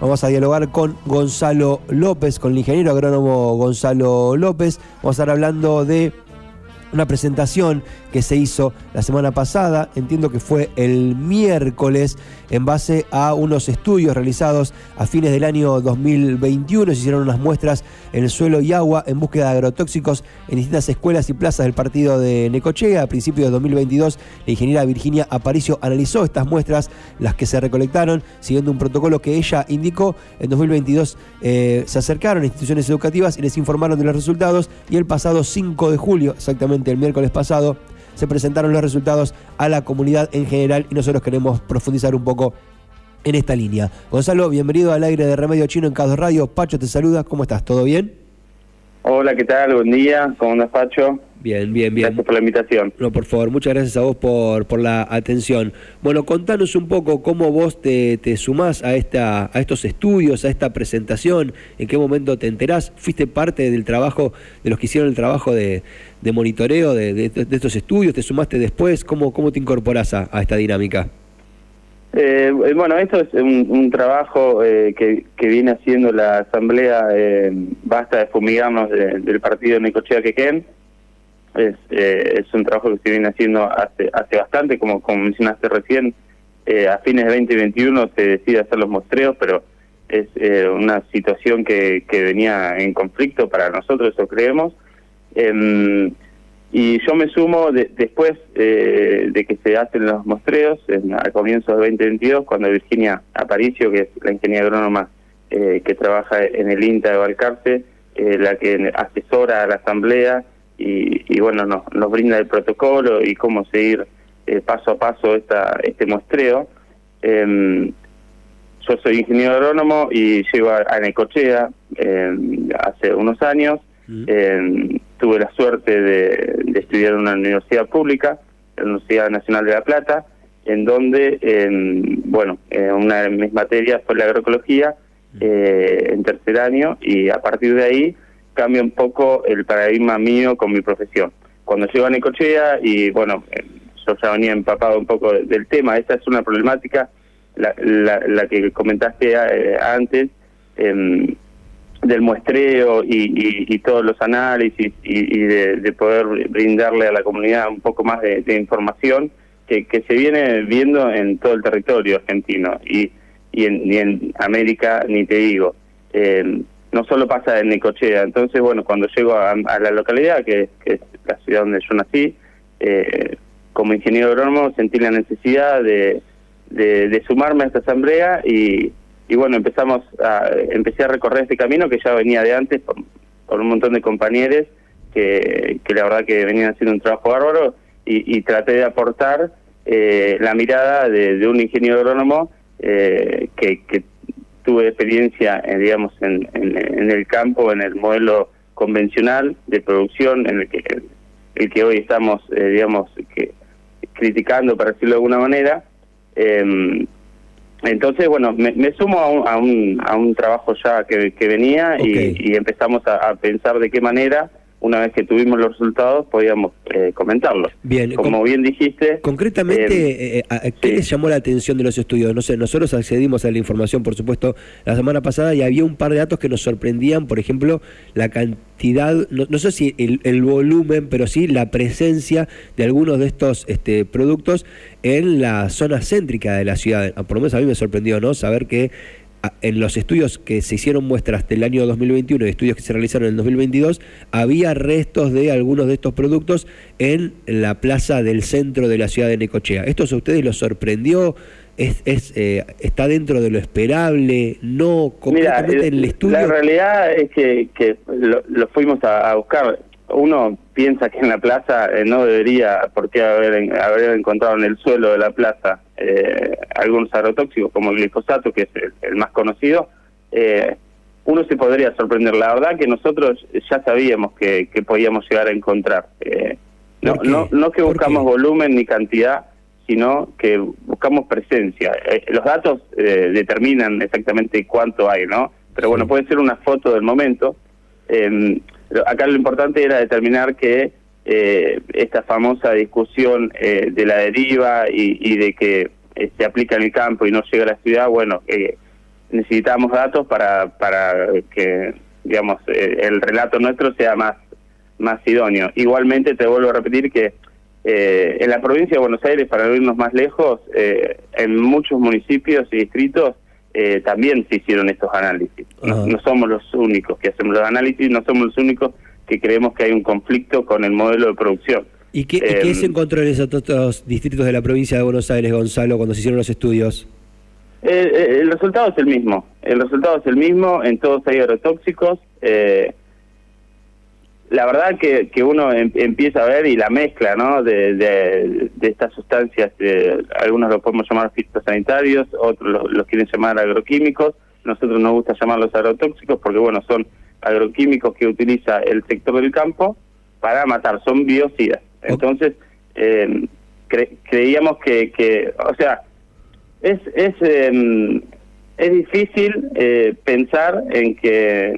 Vamos a dialogar con Gonzalo López, con el ingeniero agrónomo Gonzalo López. Vamos a estar hablando de una presentación que se hizo la semana pasada, entiendo que fue el miércoles, en base a unos estudios realizados a fines del año 2021. Se hicieron unas muestras en el suelo y agua en búsqueda de agrotóxicos en distintas escuelas y plazas del partido de Necochea. A principios de 2022, la ingeniera Virginia Aparicio analizó estas muestras, las que se recolectaron, siguiendo un protocolo que ella indicó. En 2022 eh, se acercaron a instituciones educativas y les informaron de los resultados y el pasado 5 de julio, exactamente el miércoles pasado, se presentaron los resultados a la comunidad en general y nosotros queremos profundizar un poco en esta línea. Gonzalo, bienvenido al aire de Remedio Chino en Cado Radio. Pacho te saluda, ¿cómo estás? ¿Todo bien? Hola, ¿qué tal? Buen día, ¿cómo andas, Pacho? Bien, bien, bien. Gracias por la invitación. No, por favor, muchas gracias a vos por, por la atención. Bueno, contanos un poco cómo vos te, te sumás a, esta, a estos estudios, a esta presentación, en qué momento te enterás, fuiste parte del trabajo, de los que hicieron el trabajo de, de monitoreo de, de, estos estudios, te sumaste después, ¿cómo, cómo te incorporás a, esta dinámica? Eh, bueno, esto es un, trabajo eh, que, que, viene haciendo la Asamblea eh, Basta de Fumigarnos del partido Necochea Quequén. Es, eh, es un trabajo que se viene haciendo hace, hace bastante, como, como mencionaste recién, a fines de 2021 se decide hacer los mostreos, pero es una situación que, que venía en conflicto para nosotros, eso creemos. Em, y yo me sumo después eh, de que se hacen los mostreos, en, a comienzos de 2022, cuando Virginia Aparicio, que es la ingeniera agrónoma eh, que trabaja en el INTA de Valcarce, eh, la que asesora a la asamblea y, bueno, nos, nos brinda el protocolo y cómo seguir paso a paso esta, este muestreo. Em, yo soy ingeniero agrónomo y llego a, a Necochea em, hace unos años. Mm tuve la suerte de, estudiar en una universidad pública, la Universidad Nacional de La Plata, en donde, en, bueno, una de mis materias fue la agroecología eh, en tercer año y a partir de ahí cambia un poco el paradigma mío con mi profesión. Cuando llego a Necochea y, bueno, eh, yo ya venía empapado un poco del tema, esta es una problemática, la, la, que comentaste eh, antes, eh, del muestreo y, todos los análisis y, de, poder brindarle a la comunidad un poco más de, información que, se viene viendo en todo el territorio argentino y, en, en América ni te digo. Eh, no solo pasa en Necochea, entonces bueno, cuando llego a, la localidad, que, es la ciudad donde yo nací, eh, como ingeniero agrónomo sentí la necesidad de, de sumarme a esta asamblea y, y bueno, empezamos a, empecé a recorrer este camino que ya venía de antes por, un montón de compañeros que, que la verdad que venían haciendo un trabajo bárbaro y, traté de aportar eh, la mirada de, un ingeniero agrónomo eh, que, que, tuve experiencia, eh, digamos, en, en, el campo, en el modelo convencional de producción, en el que, el que hoy estamos, digamos, que, criticando, para decirlo de alguna manera. Eh, entonces, bueno, me, sumo a un, a un, a un trabajo ya que, que venía y, empezamos a, pensar de qué manera, una vez que tuvimos los resultados, podíamos eh, comentarlos. Bien, como bien dijiste. Concretamente, eh, eh, ¿qué les llamó la atención de los estudios? No sé, nosotros accedimos a la información, por supuesto, la semana pasada y había un par de datos que nos sorprendían, por ejemplo, la cantidad, no, sé si el, el, volumen, pero sí la presencia de algunos de estos este, productos en la zona céntrica de la ciudad. Por lo menos a mí me sorprendió, ¿no? Saber que en los estudios que se hicieron muestras del año 2021 y estudios que se realizaron en el 2022, había restos de algunos de estos productos en la plaza del centro de la ciudad de Necochea. ¿Esto a ustedes los sorprendió? ¿Es, es eh, ¿Está dentro de lo esperable? ¿No? Concretamente en el estudio. La realidad es que, que lo, fuimos a buscar uno piensa que en la plaza eh, no debería, por qué haber, haber encontrado en el suelo de la plaza eh, algunos agrotóxicos como el glifosato, que es el, más conocido, eh, uno se podría sorprender. La verdad que nosotros ya sabíamos que, que podíamos llegar a encontrar. Eh, no, no, no que buscamos volumen ni cantidad, sino que buscamos presencia. Los datos determinan exactamente cuánto hay, ¿no? Pero bueno, puede ser una foto del momento. Eh, acá lo importante era determinar que eh, esta famosa discusión eh, de la deriva y, de que eh, se aplica en el campo y no llega a la ciudad, bueno, necesitamos datos para, para que, digamos, eh, el relato nuestro sea más, más idóneo. Igualmente, te vuelvo a repetir que eh, en la provincia de Buenos Aires, para no irnos más lejos, eh, en muchos municipios y distritos también se hicieron estos análisis. No, no, somos los únicos que hacemos los análisis, no somos los únicos que creemos que hay un conflicto con el modelo de producción. ¿Y qué, ¿y se encontró en esos otros distritos de la provincia de Buenos Aires, Gonzalo, cuando se hicieron los estudios? Eh, eh, el resultado es el mismo. El resultado es el mismo. En todos hay agrotóxicos. Eh, la verdad que, que uno em, empieza a ver y la mezcla ¿no? de, de, estas sustancias, algunos los podemos llamar fitosanitarios, otros los, quieren llamar agroquímicos. Nosotros nos gusta llamarlos agrotóxicos porque bueno son agroquímicos que utiliza el sector del campo para matar, son biocidas. Entonces, creíamos que, que, o sea, es es em, es difícil eh, pensar en que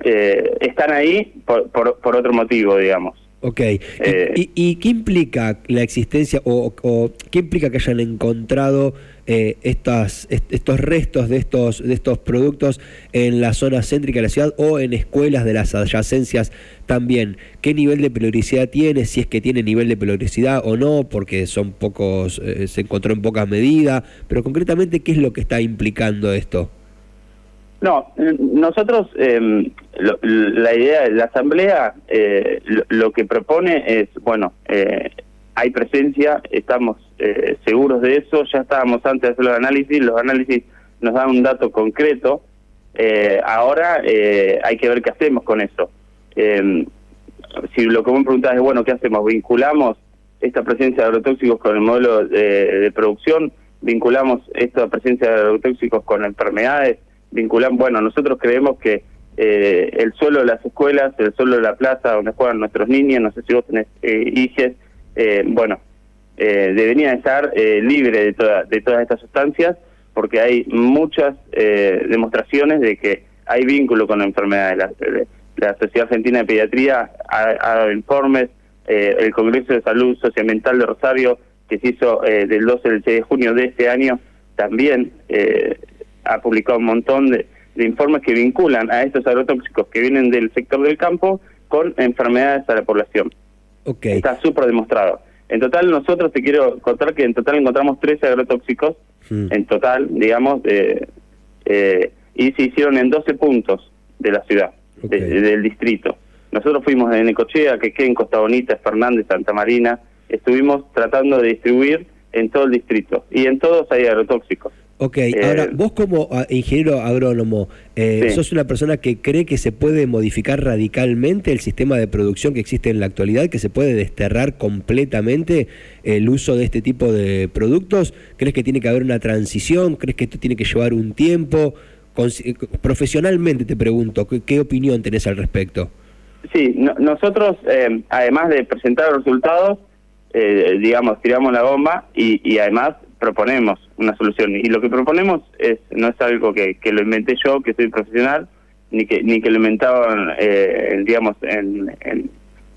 eh, están ahí por, por, otro motivo, digamos. Ok. Eh, ¿Y, ¿Y, qué implica la existencia o, o, qué implica que hayan encontrado eh, estas, estos restos de estos, de estos productos en la zona céntrica de la ciudad o en escuelas de las adyacencias también? ¿Qué nivel de peligrosidad tiene? Si es que tiene nivel de peligrosidad o no, porque son pocos, eh, se encontró en poca medida, pero concretamente, ¿qué es lo que está implicando esto? No, nosotros, eh, la idea de la Asamblea eh, lo, que propone es, bueno, eh, hay presencia, estamos eh, seguros de eso, ya estábamos antes de hacer los análisis, los análisis nos dan un dato concreto, eh, ahora hay que ver qué hacemos con eso. si lo que me preguntás es, bueno, ¿qué hacemos? ¿Vinculamos esta presencia de agrotóxicos con el modelo de, producción? ¿Vinculamos esta presencia de agrotóxicos con enfermedades? Vinculamos Bueno, nosotros creemos que el suelo de las escuelas, el suelo de la plaza donde juegan nuestros niños, no sé si vos tenés hijos, eh, bueno, eh, debería estar eh, libre de, toda, de todas estas sustancias porque hay muchas eh, demostraciones de que hay vínculo con la enfermedad. La, la Sociedad Argentina de Pediatría ha, dado informes, el Congreso de Salud Socioambiental de Rosario, que se hizo del 12 al 6 de junio de este año, también ha publicado un montón de, de informes que vinculan a estos agrotóxicos que vienen del sector del campo con enfermedades a la población. Está súper demostrado. En total, nosotros te quiero contar que en total encontramos 13 agrotóxicos, hmm. en total, digamos, eh, y se hicieron en 12 puntos de la ciudad, del distrito. Nosotros fuimos de Necochea, en Costa Bonita, Fernández, Santa Marina, estuvimos tratando de distribuir en todo el distrito, y en todos hay agrotóxicos. Ok, eh, ahora vos como ah, ingeniero agrónomo, eh, ¿sos una persona que cree que se puede modificar radicalmente el sistema de producción que existe en la actualidad, que se puede desterrar completamente el uso de este tipo de productos? ¿Crees que tiene que haber una transición? ¿Crees que esto tiene que llevar un tiempo? Eh, profesionalmente te pregunto, ¿qué, opinión tenés al respecto? Sí, nosotros, además de presentar los resultados, digamos, tiramos la bomba y, y además proponemos una solución. Y lo que proponemos es no es algo que, que lo inventé yo, que soy profesional, ni que ni que lo inventaban, eh, digamos, en, en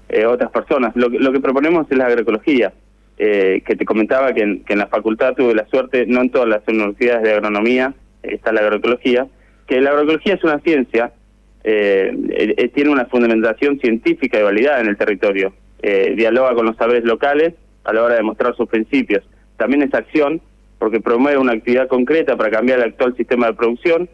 eh, otras personas. Lo, lo que proponemos es la agroecología, eh, que te comentaba que en, que en la facultad tuve la suerte, no en todas las universidades de agronomía está la agroecología, que la agroecología es una ciencia, tiene una fundamentación científica y validada en el territorio, dialoga con los saberes locales a la hora de mostrar sus principios también es acción, porque promueve una actividad concreta para cambiar el actual sistema de producción,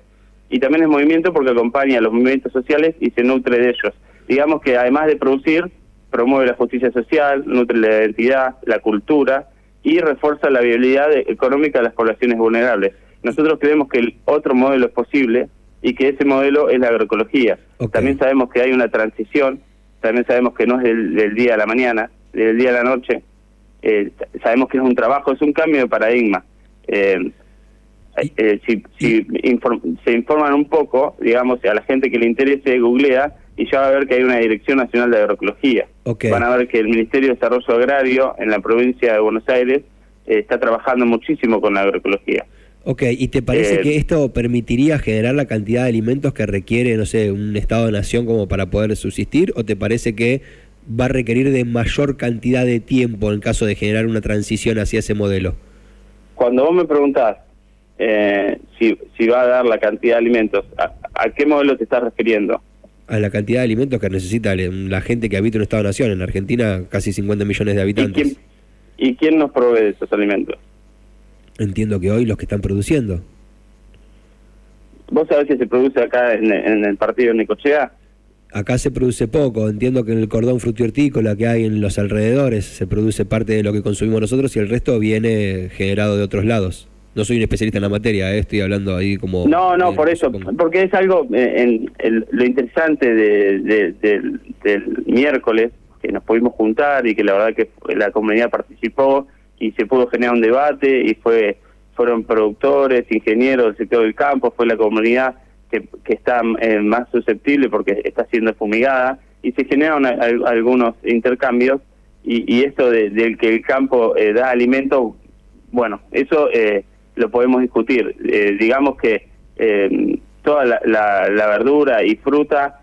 y también es movimiento porque acompaña a los movimientos sociales y se nutre de ellos. Digamos que además de producir, promueve la justicia social, nutre la identidad, la cultura y refuerza la viabilidad económica de las poblaciones vulnerables. Nosotros creemos que el otro modelo es posible y que ese modelo es la agroecología. También sabemos que hay una transición, también sabemos que no es del día a la mañana, del día a la noche, eh, sabemos que es un trabajo, es un cambio de paradigma. Eh, eh, si, si se informan un poco, digamos, a la gente que le interese, googlea y ya va a ver que hay una Dirección Nacional de Agroecología. Van a ver que el Ministerio de Desarrollo Agrario en la provincia de Buenos Aires está trabajando muchísimo con la agroecología. Ok, ¿y te parece que esto permitiría generar la cantidad de alimentos que requiere, no sé, un Estado-nación como para poder subsistir? ¿O te parece que va a requerir de mayor cantidad de tiempo en caso de generar una transición hacia ese modelo? Cuando vos me preguntás eh, si, si va a dar la cantidad de alimentos. ¿A, qué modelo te estás refiriendo? A la cantidad de alimentos que necesita la gente que habita en un Estado-nación. En Argentina, casi 50 millones de habitantes. ¿Y quién, nos provee esos alimentos? Entiendo que hoy los que están produciendo. ¿Vos sabés si se produce acá en, en el partido de Nicochea? Acá se produce poco, entiendo que en el cordón frutihortícola que hay en los alrededores se produce parte de lo que consumimos nosotros y el resto viene generado de otros lados. No soy un especialista en la materia, eh, estoy hablando ahí como... No, no, por eso, porque es algo, eh, en, lo interesante de, del miércoles, que nos pudimos juntar y que la verdad que la comunidad participó y se pudo generar un debate y fue fueron productores, ingenieros del sector del campo, fue la comunidad que, está eh, más susceptible porque está siendo fumigada y se generan algunos intercambios y, esto de, que el campo eh, da alimento, bueno, eso eh, lo podemos discutir. digamos que toda la, verdura y fruta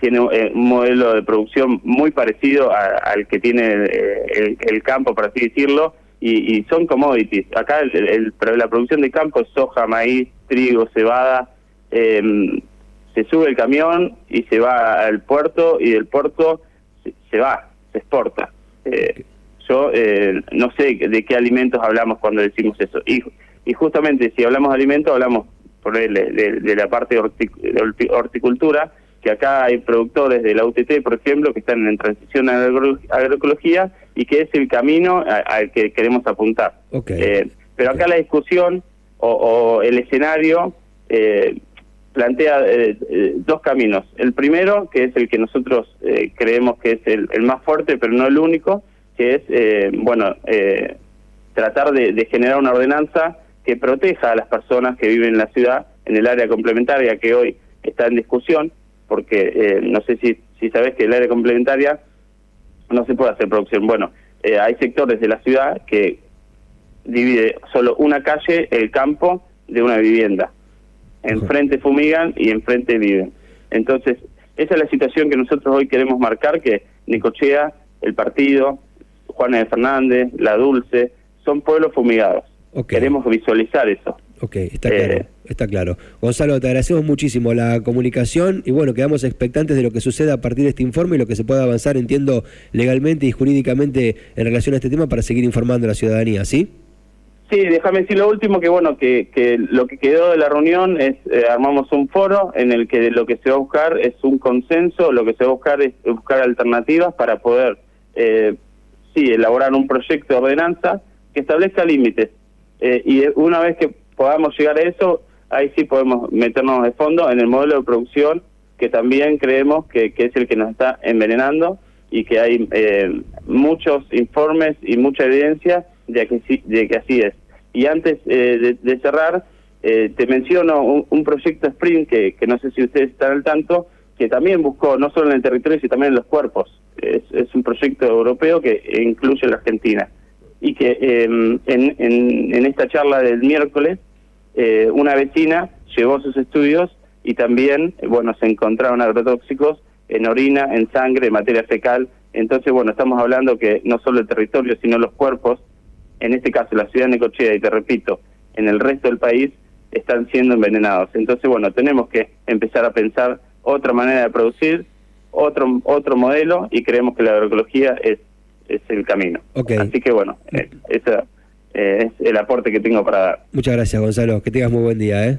tiene un modelo de producción muy parecido al que tiene el, el campo, por así decirlo, y, son commodities. Acá el, la producción de campo es soja, maíz, trigo, cebada. Eh, se sube el camión y se va al puerto y del puerto se, va, se exporta. Eh, yo eh, no sé de qué alimentos hablamos cuando decimos eso. Y, y justamente si hablamos de alimentos, hablamos por de, de, la parte de horticultura, que acá hay productores de la UTT, por ejemplo, que están en transición a la agroecología y que es el camino al que queremos apuntar. Eh, pero acá la discusión o, el escenario eh, plantea eh, dos caminos. El primero, que es el que nosotros creemos que es el, más fuerte, pero no el único, que es, bueno, tratar de generar una ordenanza que proteja a las personas que viven en la ciudad, en el área complementaria que hoy está en discusión, porque eh, no sé si, si sabes que el área complementaria no se puede hacer producción. Bueno, eh, hay sectores de la ciudad que divide solo una calle, el campo, de una vivienda. Enfrente fumigan y enfrente viven. Entonces, esa es la situación que nosotros hoy queremos marcar, que Nicochea, el partido, Juana de Fernández, La Dulce, son pueblos fumigados. Queremos visualizar eso. Ok, está claro, eh, está claro. Gonzalo, te agradecemos muchísimo la comunicación y bueno, quedamos expectantes de lo que suceda a partir de este informe y lo que se pueda avanzar, entiendo, legalmente y jurídicamente en relación a este tema para seguir informando a la ciudadanía, ¿sí? Sí, déjame decir lo último, que bueno, que, que lo que quedó de la reunión es, eh, armamos un foro en el que lo que se va a buscar es un consenso, lo que se va a buscar es buscar alternativas para poder, eh, sí, elaborar un proyecto de ordenanza que establezca límites. Eh, y una vez que podamos llegar a eso, ahí sí podemos meternos de fondo en el modelo de producción que también creemos que, es el que nos está envenenando y que hay eh, muchos informes y mucha evidencia de que, de que así es. Y antes eh, de, cerrar, eh, te menciono un, proyecto Sprint que, que no sé si ustedes están al tanto, que también buscó no solo en el territorio, sino también en los cuerpos. Es, es un proyecto europeo que incluye la Argentina. Y que en, en, en esta charla del miércoles eh, una vecina llevó sus estudios y también, bueno, se encontraron agrotóxicos en orina, en sangre, en materia fecal. Entonces, bueno, estamos hablando que no solo el territorio, sino los cuerpos, en este caso la ciudad de Necochea, y te repito, en el resto del país, están siendo envenenados. Entonces, bueno, tenemos que empezar a pensar otra manera de producir, otro otro modelo, y creemos que la agroecología es, es el camino. Así que, bueno, eh, esa eh, es el aporte que tengo para dar. Muchas gracias, Gonzalo. Que tengas muy buen día. ¿eh?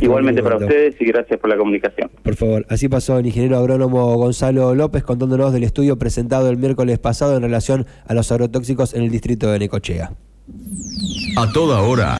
Igualmente para ustedes y gracias por la comunicación. Por favor, así pasó el ingeniero agrónomo Gonzalo López contándonos del estudio presentado el miércoles pasado en relación a los agrotóxicos en el distrito de Necochea. A toda hora.